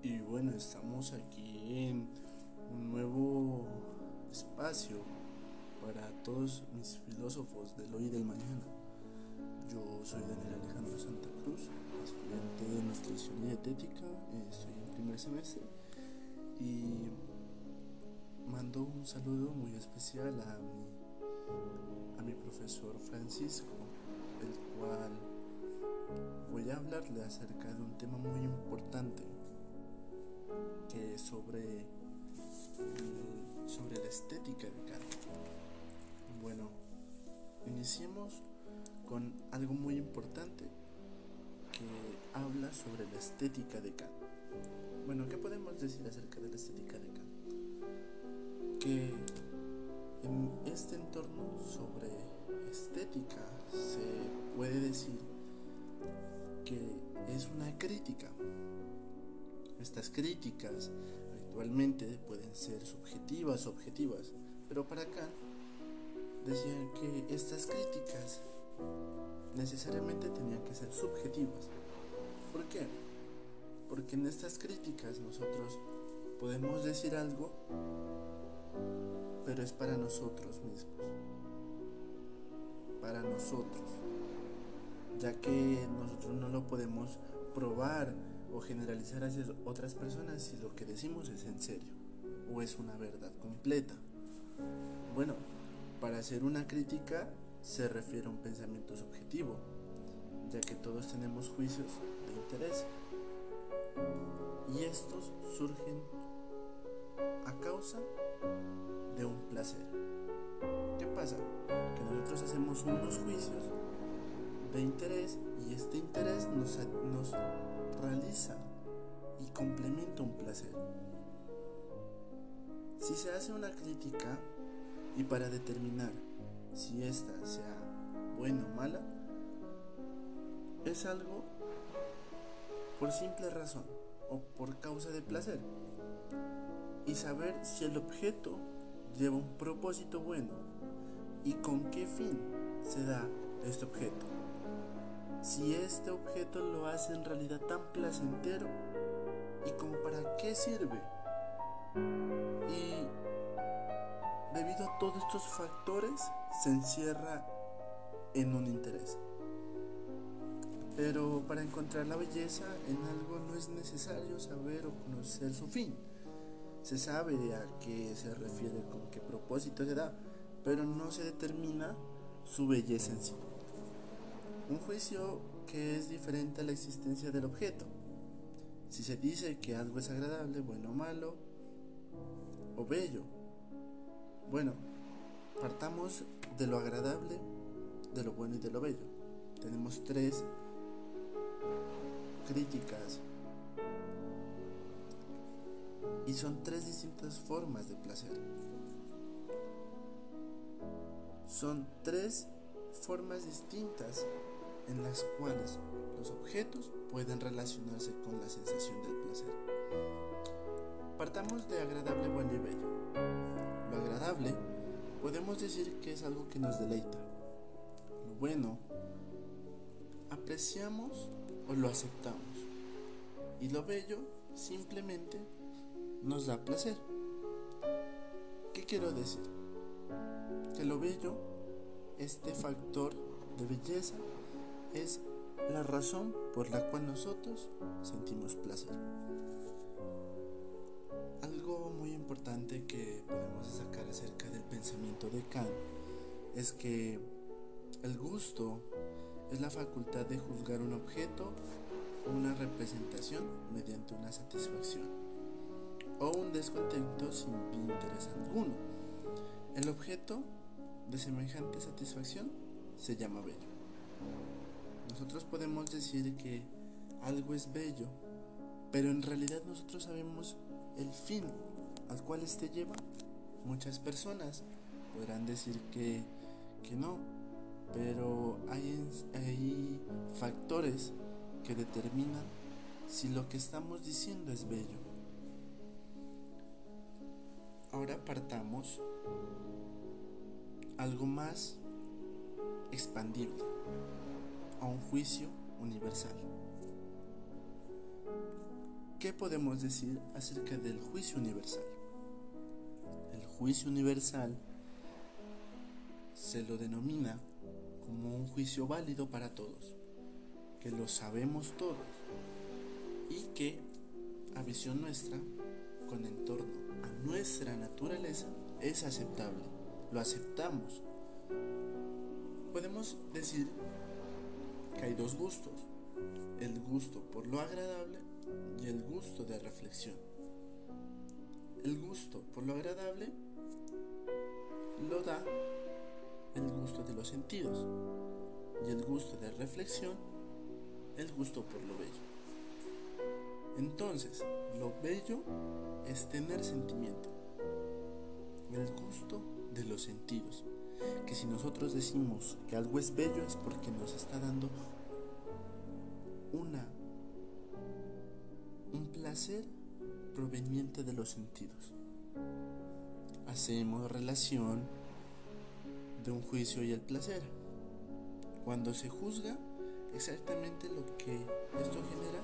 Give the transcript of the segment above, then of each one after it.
Y bueno, estamos aquí en un nuevo espacio para todos mis filósofos del hoy y del mañana. Yo soy Daniel Alejandro Santa Cruz, estudiante de nutrición y dietética, estoy en primer semestre y mando un saludo muy especial a mi, a mi profesor Francisco, el cual voy a hablarle acerca de un tema muy importante que es sobre, sobre la estética de Kant. Bueno, iniciemos con algo muy importante que habla sobre la estética de Kant. Bueno, ¿qué podemos decir acerca de la estética de Kant? Que en este entorno sobre estética se puede decir que es una crítica. Estas críticas actualmente pueden ser subjetivas o objetivas, pero para Kant decían que estas críticas necesariamente tenían que ser subjetivas. ¿Por qué? Porque en estas críticas nosotros podemos decir algo, pero es para nosotros mismos. Para nosotros ya que nosotros no lo podemos probar o generalizar hacia otras personas si lo que decimos es en serio o es una verdad completa. Bueno, para hacer una crítica se refiere a un pensamiento subjetivo, ya que todos tenemos juicios de interés y estos surgen a causa de un placer. ¿Qué pasa? Que nosotros hacemos unos juicios de interés y este interés nos, nos realiza y complementa un placer. Si se hace una crítica y para determinar si esta sea buena o mala, es algo por simple razón o por causa de placer. Y saber si el objeto lleva un propósito bueno y con qué fin se da este objeto si este objeto lo hace en realidad tan placentero y como para qué sirve. Y debido a todos estos factores se encierra en un interés. Pero para encontrar la belleza en algo no es necesario saber o conocer su fin. Se sabe a qué se refiere, con qué propósito se da, pero no se determina su belleza en sí. Un juicio que es diferente a la existencia del objeto. Si se dice que algo es agradable, bueno o malo, o bello. Bueno, partamos de lo agradable, de lo bueno y de lo bello. Tenemos tres críticas y son tres distintas formas de placer. Son tres formas distintas en las cuales los objetos pueden relacionarse con la sensación del placer. Partamos de agradable, bueno y bello. Lo agradable podemos decir que es algo que nos deleita. Lo bueno apreciamos o lo aceptamos. Y lo bello simplemente nos da placer. ¿Qué quiero decir? Que lo bello, este factor de belleza, es la razón por la cual nosotros sentimos placer. Algo muy importante que podemos sacar acerca del pensamiento de Kant es que el gusto es la facultad de juzgar un objeto o una representación mediante una satisfacción o un descontento sin interés alguno. El objeto de semejante satisfacción se llama bello. Nosotros podemos decir que algo es bello, pero en realidad nosotros sabemos el fin al cual éste lleva. Muchas personas podrán decir que, que no, pero hay, hay factores que determinan si lo que estamos diciendo es bello. Ahora partamos algo más expandible a un juicio universal. ¿qué podemos decir acerca del juicio universal? El juicio universal se lo denomina como un juicio válido para todos, que lo sabemos todos y que a visión nuestra, con entorno a nuestra naturaleza, es aceptable, lo aceptamos. Podemos decir que hay dos gustos, el gusto por lo agradable y el gusto de reflexión. El gusto por lo agradable lo da el gusto de los sentidos y el gusto de reflexión el gusto por lo bello. Entonces, lo bello es tener sentimiento, el gusto de los sentidos. Que si nosotros decimos que algo es bello es porque nos está dando una un placer proveniente de los sentidos. Hacemos relación de un juicio y el placer. Cuando se juzga, exactamente lo que esto genera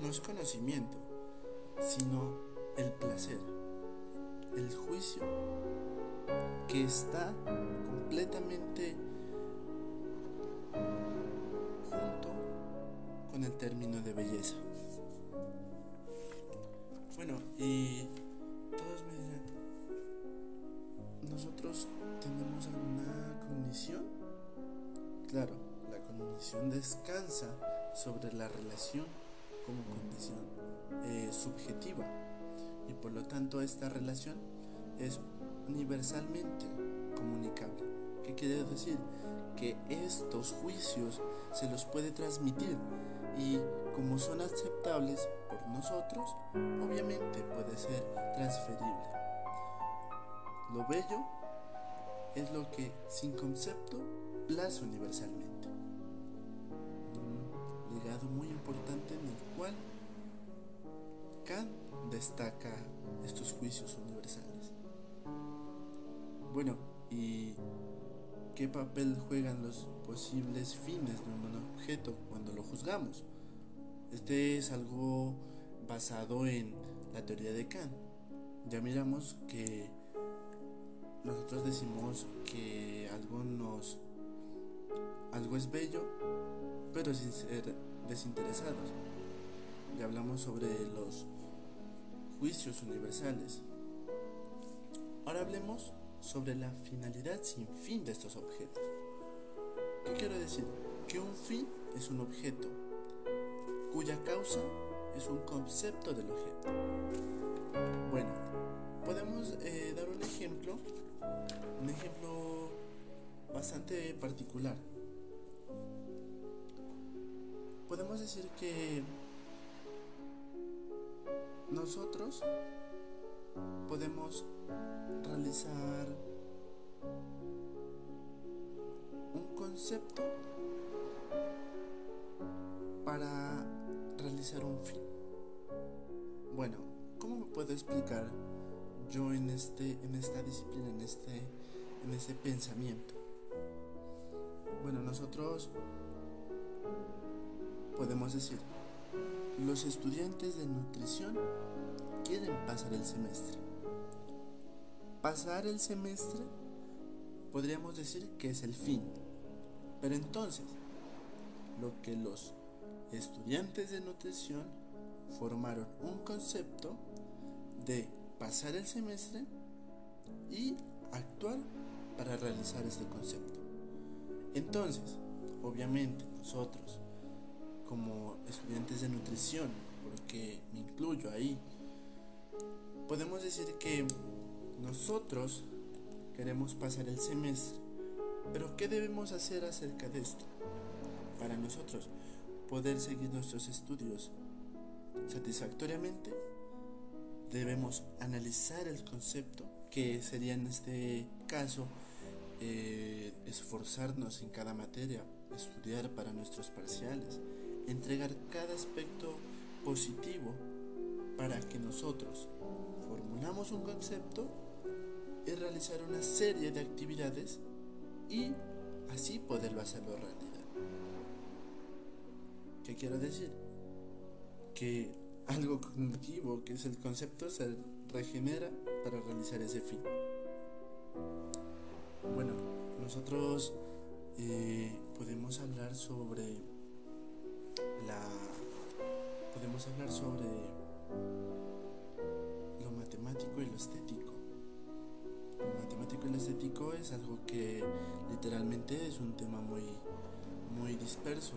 no es conocimiento, sino el placer, el juicio que está completamente junto con el término de belleza. Bueno, y todos me dirán, ¿nosotros tenemos alguna condición? Claro, la condición descansa sobre la relación como condición eh, subjetiva y por lo tanto esta relación es universalmente comunicable. ¿Qué quiere decir? Que estos juicios se los puede transmitir y como son aceptables por nosotros, obviamente puede ser transferible. Lo bello es lo que sin concepto plaza universalmente. Un legado muy importante en el cual Kant destaca estos juicios universales. Bueno, ¿y qué papel juegan los posibles fines de un objeto cuando lo juzgamos? Este es algo basado en la teoría de Kant. Ya miramos que nosotros decimos que algo nos algo es bello, pero sin ser desinteresados. Ya hablamos sobre los juicios universales. Ahora hablemos sobre la finalidad sin fin de estos objetos. ¿Qué quiero decir? Que un fin es un objeto cuya causa es un concepto del objeto. Bueno, podemos eh, dar un ejemplo, un ejemplo bastante particular. Podemos decir que nosotros podemos realizar un concepto para realizar un fin. Bueno, ¿cómo me puedo explicar yo en este en esta disciplina, en este en este pensamiento? Bueno, nosotros podemos decir los estudiantes de nutrición quieren pasar el semestre. Pasar el semestre podríamos decir que es el fin. Pero entonces, lo que los estudiantes de nutrición formaron un concepto de pasar el semestre y actuar para realizar este concepto. Entonces, obviamente nosotros, como estudiantes de nutrición, porque me incluyo ahí, podemos decir que nosotros queremos pasar el semestre, pero ¿qué debemos hacer acerca de esto? Para nosotros poder seguir nuestros estudios satisfactoriamente, debemos analizar el concepto, que sería en este caso eh, esforzarnos en cada materia, estudiar para nuestros parciales, entregar cada aspecto positivo para que nosotros formulamos un concepto y realizar una serie de actividades y así poderlo hacerlo realidad. ¿Qué quiero decir? Que algo cognitivo, que es el concepto, se regenera para realizar ese fin. Bueno, nosotros eh, podemos hablar sobre la podemos hablar sobre lo matemático y lo estético. Matemático y lo estético es algo que literalmente es un tema muy muy disperso,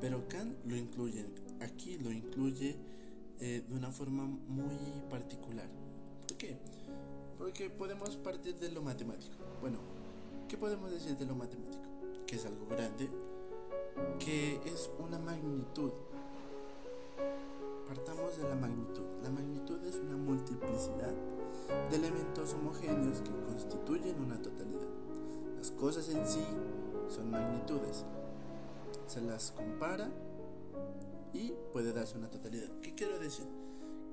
pero Kant lo incluye. Aquí lo incluye eh, de una forma muy particular. ¿Por qué? Porque podemos partir de lo matemático. Bueno, ¿qué podemos decir de lo matemático? Que es algo grande, que es una magnitud. Partamos de la magnitud. La magnitud es una multiplicidad de elementos homogéneos que constituyen una totalidad. Las cosas en sí son magnitudes. Se las compara y puede darse una totalidad. ¿Qué quiero decir?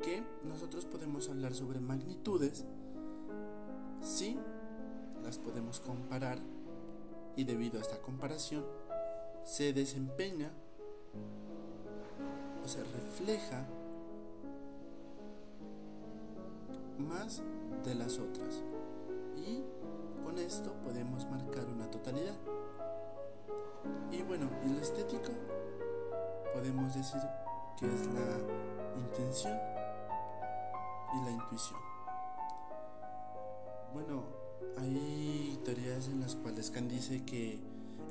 Que nosotros podemos hablar sobre magnitudes si las podemos comparar y debido a esta comparación se desempeña o se refleja más de las otras y con esto podemos marcar una totalidad y bueno y lo estético podemos decir que es la intención y la intuición. Bueno, hay teorías en las cuales Kant dice que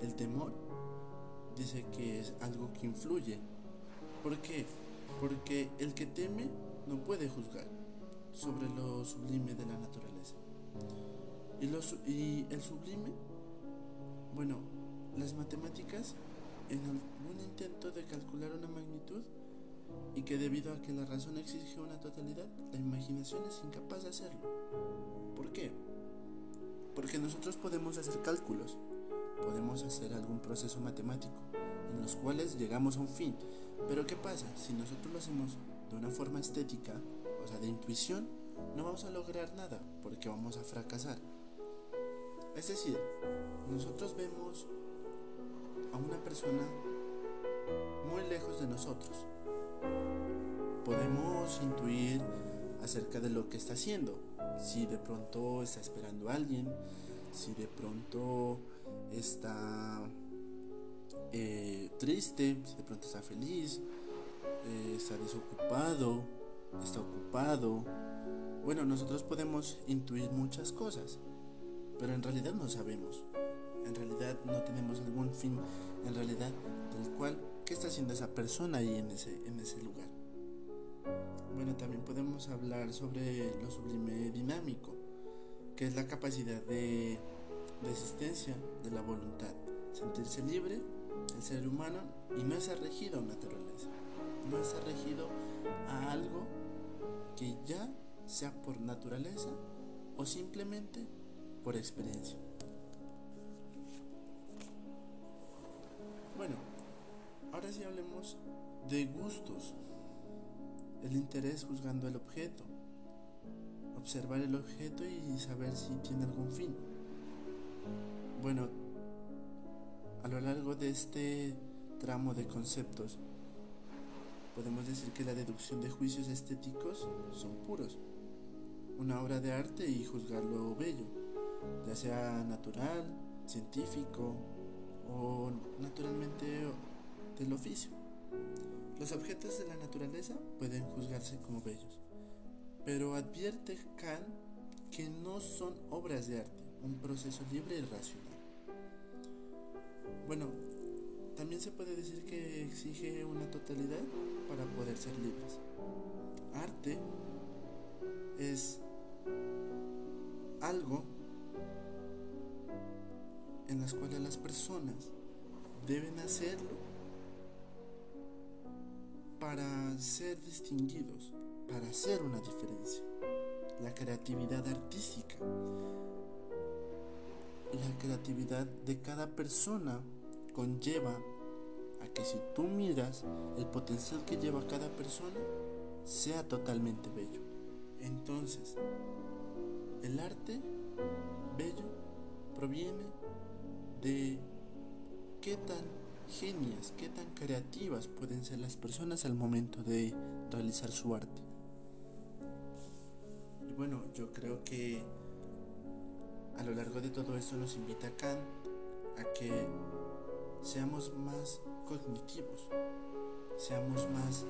el temor dice que es algo que influye. ¿Por qué? Porque el que teme no puede juzgar sobre lo sublime de la naturaleza. Y, y el sublime, bueno, las matemáticas en algún intento de calcular una magnitud y que debido a que la razón exige una totalidad, la imaginación es incapaz de hacerlo. ¿Por qué? Porque nosotros podemos hacer cálculos, podemos hacer algún proceso matemático en los cuales llegamos a un fin. Pero ¿qué pasa? Si nosotros lo hacemos de una forma estética, o sea, de intuición, no vamos a lograr nada porque vamos a fracasar. Es decir, nosotros vemos a una persona muy lejos de nosotros. Podemos intuir acerca de lo que está haciendo. Si de pronto está esperando a alguien, si de pronto está eh, triste, si de pronto está feliz, eh, está desocupado, está ocupado. Bueno, nosotros podemos intuir muchas cosas, pero en realidad no sabemos en realidad no tenemos algún fin, en realidad del cual, ¿qué está haciendo esa persona ahí en ese, en ese lugar? Bueno, también podemos hablar sobre lo sublime dinámico, que es la capacidad de, existencia de la voluntad, sentirse libre, el ser humano, y no está regido a naturaleza, no está regido a algo que ya sea por naturaleza o simplemente por experiencia. Bueno, ahora sí hablemos de gustos. El interés juzgando el objeto. Observar el objeto y saber si tiene algún fin. Bueno, a lo largo de este tramo de conceptos, podemos decir que la deducción de juicios estéticos son puros. Una obra de arte y juzgarlo bello, ya sea natural, científico, o naturalmente del oficio. Los objetos de la naturaleza pueden juzgarse como bellos, pero advierte Kant que no son obras de arte, un proceso libre y racional. Bueno, también se puede decir que exige una totalidad para poder ser libres. Arte es algo en las cuales las personas deben hacerlo para ser distinguidos, para hacer una diferencia. La creatividad artística, la creatividad de cada persona conlleva a que si tú miras el potencial que lleva cada persona, sea totalmente bello. Entonces, el arte bello proviene de qué tan genias, qué tan creativas pueden ser las personas al momento de realizar su arte. Y bueno, yo creo que a lo largo de todo esto nos invita Kant a que seamos más cognitivos, seamos más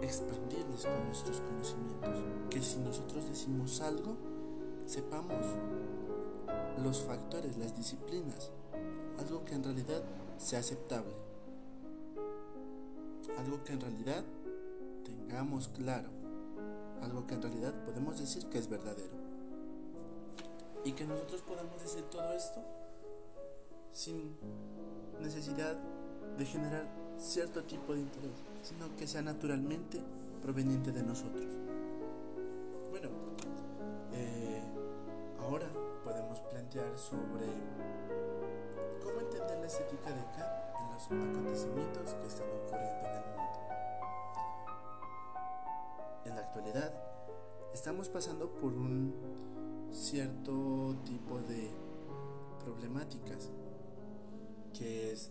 expandibles con nuestros conocimientos, que si nosotros decimos algo, sepamos los factores, las disciplinas, algo que en realidad sea aceptable, algo que en realidad tengamos claro, algo que en realidad podemos decir que es verdadero. Y que nosotros podamos decir todo esto sin necesidad de generar cierto tipo de interés, sino que sea naturalmente proveniente de nosotros. Bueno, eh, ahora podemos plantear sobre cómo entender la estética de Kant en los acontecimientos que están ocurriendo en el mundo. En la actualidad, estamos pasando por un cierto tipo de problemáticas que es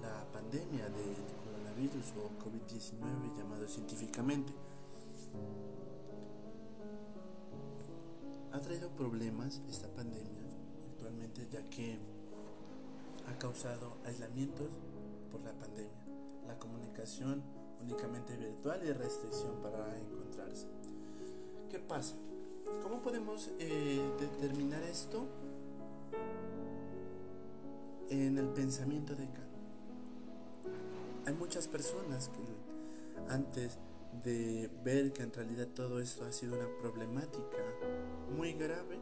la pandemia del coronavirus o COVID-19 llamado científicamente. Ha traído problemas esta pandemia actualmente ya que ha causado aislamientos por la pandemia, la comunicación únicamente virtual y restricción para encontrarse. ¿Qué pasa? ¿Cómo podemos eh, determinar esto en el pensamiento de Kant? Hay muchas personas que antes de ver que en realidad todo esto ha sido una problemática muy grave,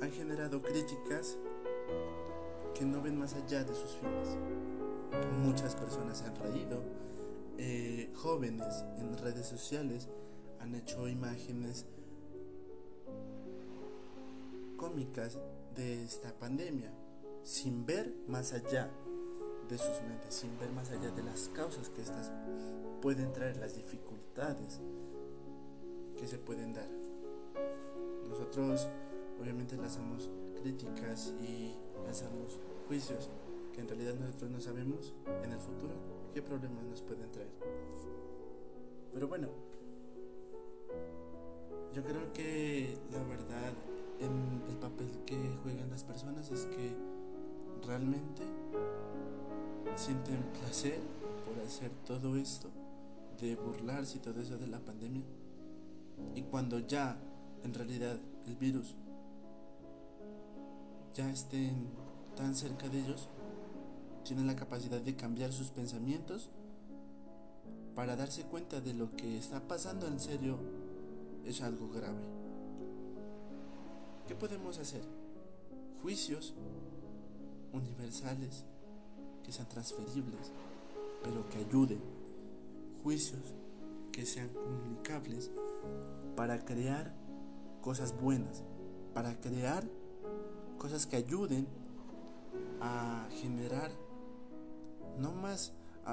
han generado críticas que no ven más allá de sus fines. Muchas personas se han reído, eh, jóvenes en redes sociales han hecho imágenes cómicas de esta pandemia, sin ver más allá de sus mentes, sin ver más allá de las causas que estas pueden traer, las dificultades que se pueden dar. Nosotros obviamente lanzamos críticas y lanzamos juicios que en realidad nosotros no sabemos en el futuro qué problemas nos pueden traer. Pero bueno, yo creo que la verdad en el papel que juegan las personas es que realmente sienten placer por hacer todo esto, de burlarse y todo eso de la pandemia. Y cuando ya en realidad el virus ya estén tan cerca de ellos, tienen la capacidad de cambiar sus pensamientos para darse cuenta de lo que está pasando en serio es algo grave. ¿Qué podemos hacer? Juicios universales que sean transferibles, pero que ayuden. Juicios que sean comunicables para crear cosas buenas, para crear cosas que ayuden a generar no más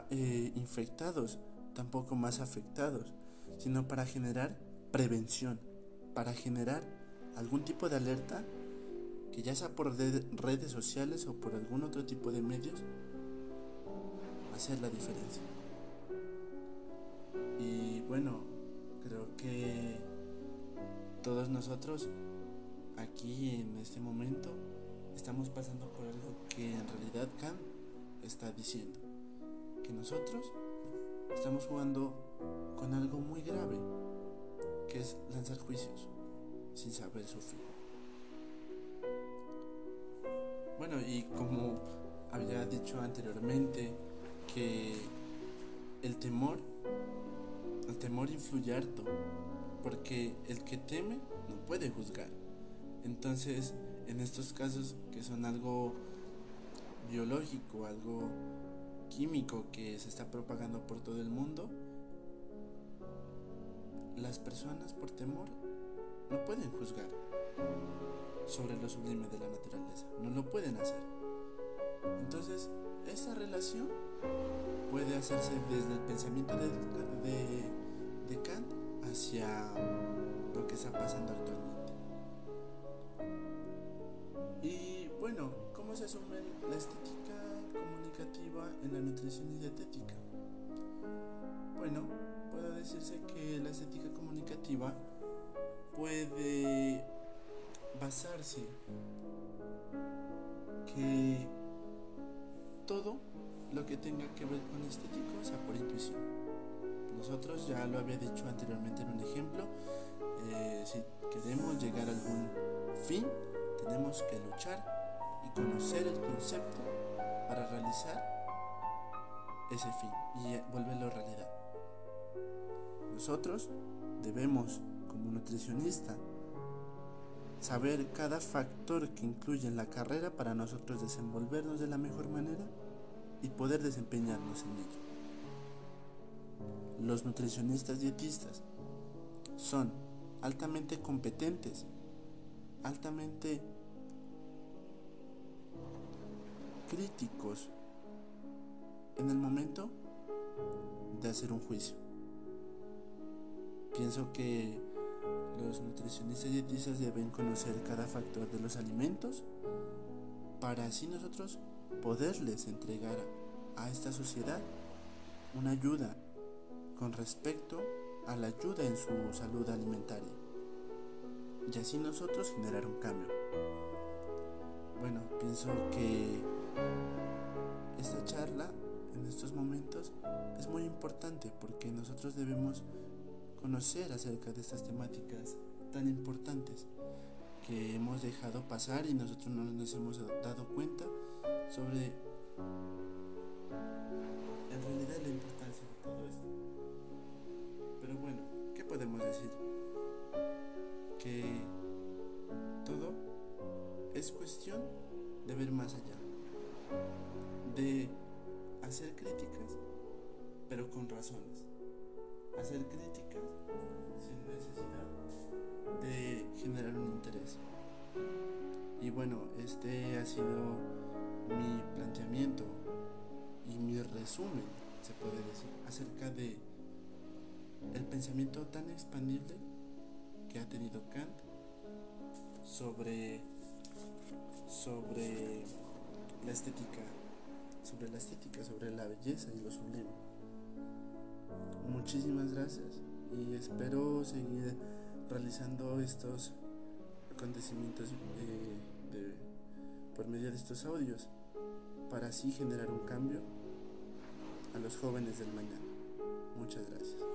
eh, infectados, tampoco más afectados, sino para generar prevención, para generar algún tipo de alerta que ya sea por redes sociales o por algún otro tipo de medios, hacer la diferencia. Y bueno, creo que todos nosotros aquí en este momento estamos pasando por algo que en realidad Kant está diciendo. Que nosotros estamos jugando con algo muy grave, que es lanzar juicios sin saber su fin. Bueno, y como había dicho anteriormente, que el temor, el temor influye harto, porque el que teme no puede juzgar. Entonces, en estos casos que son algo biológico, algo químico que se está propagando por todo el mundo, las personas por temor no pueden juzgar sobre lo sublime de la naturaleza, no lo pueden hacer. Entonces, esa relación puede hacerse desde el pensamiento de, Kant hacia lo que está pasando actualmente. Y bueno, ¿cómo se asume la estética comunicativa en la nutrición y dietética? Bueno, puede decirse que la estética comunicativa puede basarse que todo lo que tenga que ver con estético sea por intuición. Nosotros ya lo había dicho anteriormente en un ejemplo, eh, si queremos llegar a algún fin, tenemos que luchar y conocer el concepto para realizar ese fin y volverlo realidad. Nosotros debemos, como nutricionista, saber cada factor que incluye en la carrera para nosotros desenvolvernos de la mejor manera y poder desempeñarnos en ello. Los nutricionistas dietistas son altamente competentes, altamente críticos en el momento de hacer un juicio. Pienso que los nutricionistas y dietistas deben conocer cada factor de los alimentos para así nosotros poderles entregar a esta sociedad una ayuda con respecto a la ayuda en su salud alimentaria y así nosotros generar un cambio. Bueno, pienso que esta charla en estos momentos es muy importante porque nosotros debemos conocer acerca de estas temáticas tan importantes que hemos dejado pasar y nosotros no nos hemos dado cuenta sobre en realidad la importancia de todo esto. Pero bueno, ¿qué podemos decir? Que todo es cuestión de ver más allá, de hacer críticas, pero con razones hacer críticas sin necesidad de generar un interés. Y bueno, este ha sido mi planteamiento y mi resumen, se puede decir, acerca de el pensamiento tan expandible que ha tenido Kant sobre sobre la estética, sobre la estética, sobre la belleza y lo sublime. Muchísimas gracias y espero seguir realizando estos acontecimientos eh, por medio de estos audios para así generar un cambio a los jóvenes del mañana. Muchas gracias.